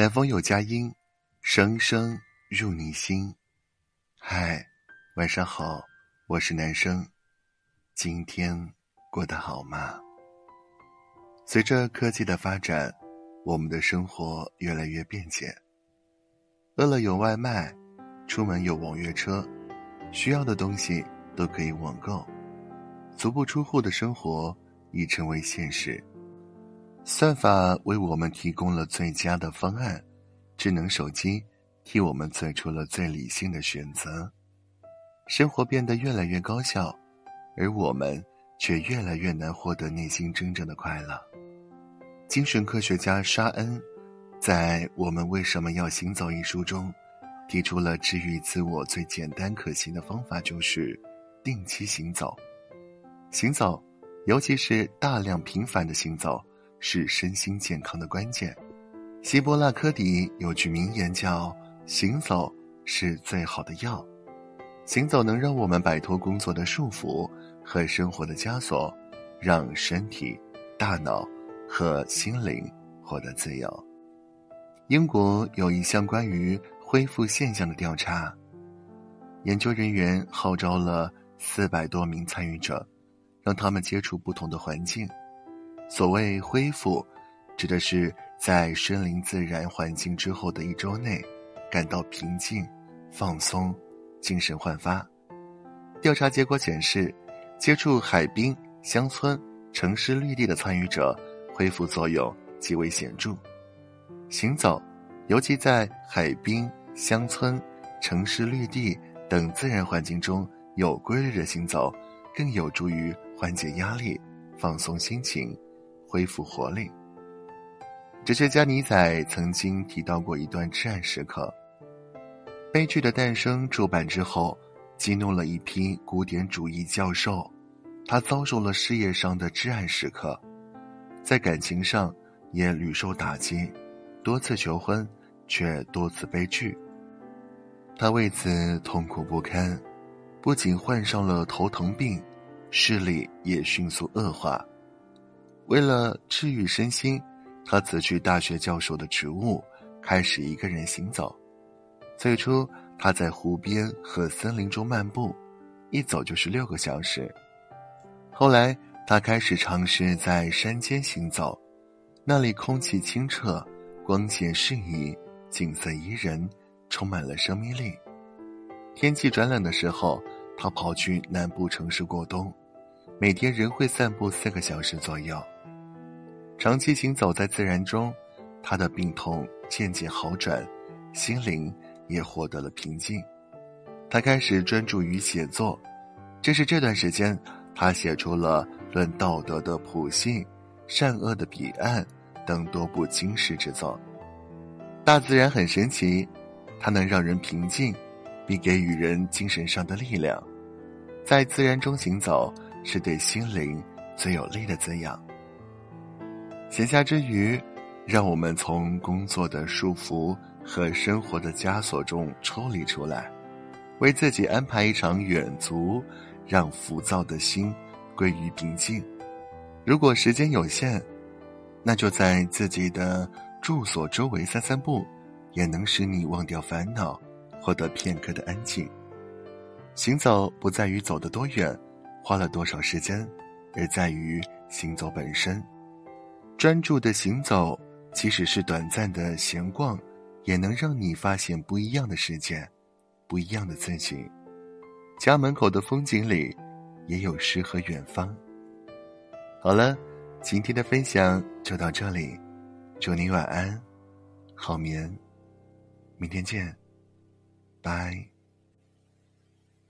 南风有佳音，声声入你心。嗨，晚上好，我是男生。今天过得好吗？随着科技的发展，我们的生活越来越便捷。饿了有外卖，出门有网约车，需要的东西都可以网购，足不出户的生活已成为现实。算法为我们提供了最佳的方案，智能手机替我们做出了最理性的选择，生活变得越来越高效，而我们却越来越难获得内心真正的快乐。精神科学家沙恩在《我们为什么要行走》一书中，提出了治愈自我最简单可行的方法，就是定期行走。行走，尤其是大量频繁的行走。是身心健康的关键。希波拉科迪有句名言叫“行走是最好的药”，行走能让我们摆脱工作的束缚和生活的枷锁，让身体、大脑和心灵获得自由。英国有一项关于恢复现象的调查，研究人员号召了四百多名参与者，让他们接触不同的环境。所谓恢复，指的是在身临自然环境之后的一周内，感到平静、放松、精神焕发。调查结果显示，接触海滨、乡村、城市绿地的参与者，恢复作用极为显著。行走，尤其在海滨、乡村、城市绿地等自然环境中有规律的行走，更有助于缓解压力、放松心情。恢复活力。哲学家尼采曾经提到过一段至暗时刻。悲剧的诞生出版之后，激怒了一批古典主义教授。他遭受了事业上的至暗时刻，在感情上也屡受打击，多次求婚却多次悲剧。他为此痛苦不堪，不仅患上了头疼病，视力也迅速恶化。为了治愈身心，他辞去大学教授的职务，开始一个人行走。最初，他在湖边和森林中漫步，一走就是六个小时。后来，他开始尝试在山间行走，那里空气清澈，光线适宜，景色宜人，充满了生命力。天气转冷的时候，他跑去南部城市过冬，每天仍会散步四个小时左右。长期行走在自然中，他的病痛渐渐好转，心灵也获得了平静。他开始专注于写作，正是这段时间，他写出了《论道德的普信》《善恶的彼岸》等多部经世之作。大自然很神奇，它能让人平静，并给予人精神上的力量。在自然中行走，是对心灵最有力的滋养。闲暇之余，让我们从工作的束缚和生活的枷锁中抽离出来，为自己安排一场远足，让浮躁的心归于平静。如果时间有限，那就在自己的住所周围散散步，也能使你忘掉烦恼，获得片刻的安静。行走不在于走得多远，花了多少时间，而在于行走本身。专注的行走，即使是短暂的闲逛，也能让你发现不一样的世界，不一样的自己。家门口的风景里，也有诗和远方。好了，今天的分享就到这里，祝你晚安，好眠，明天见，拜。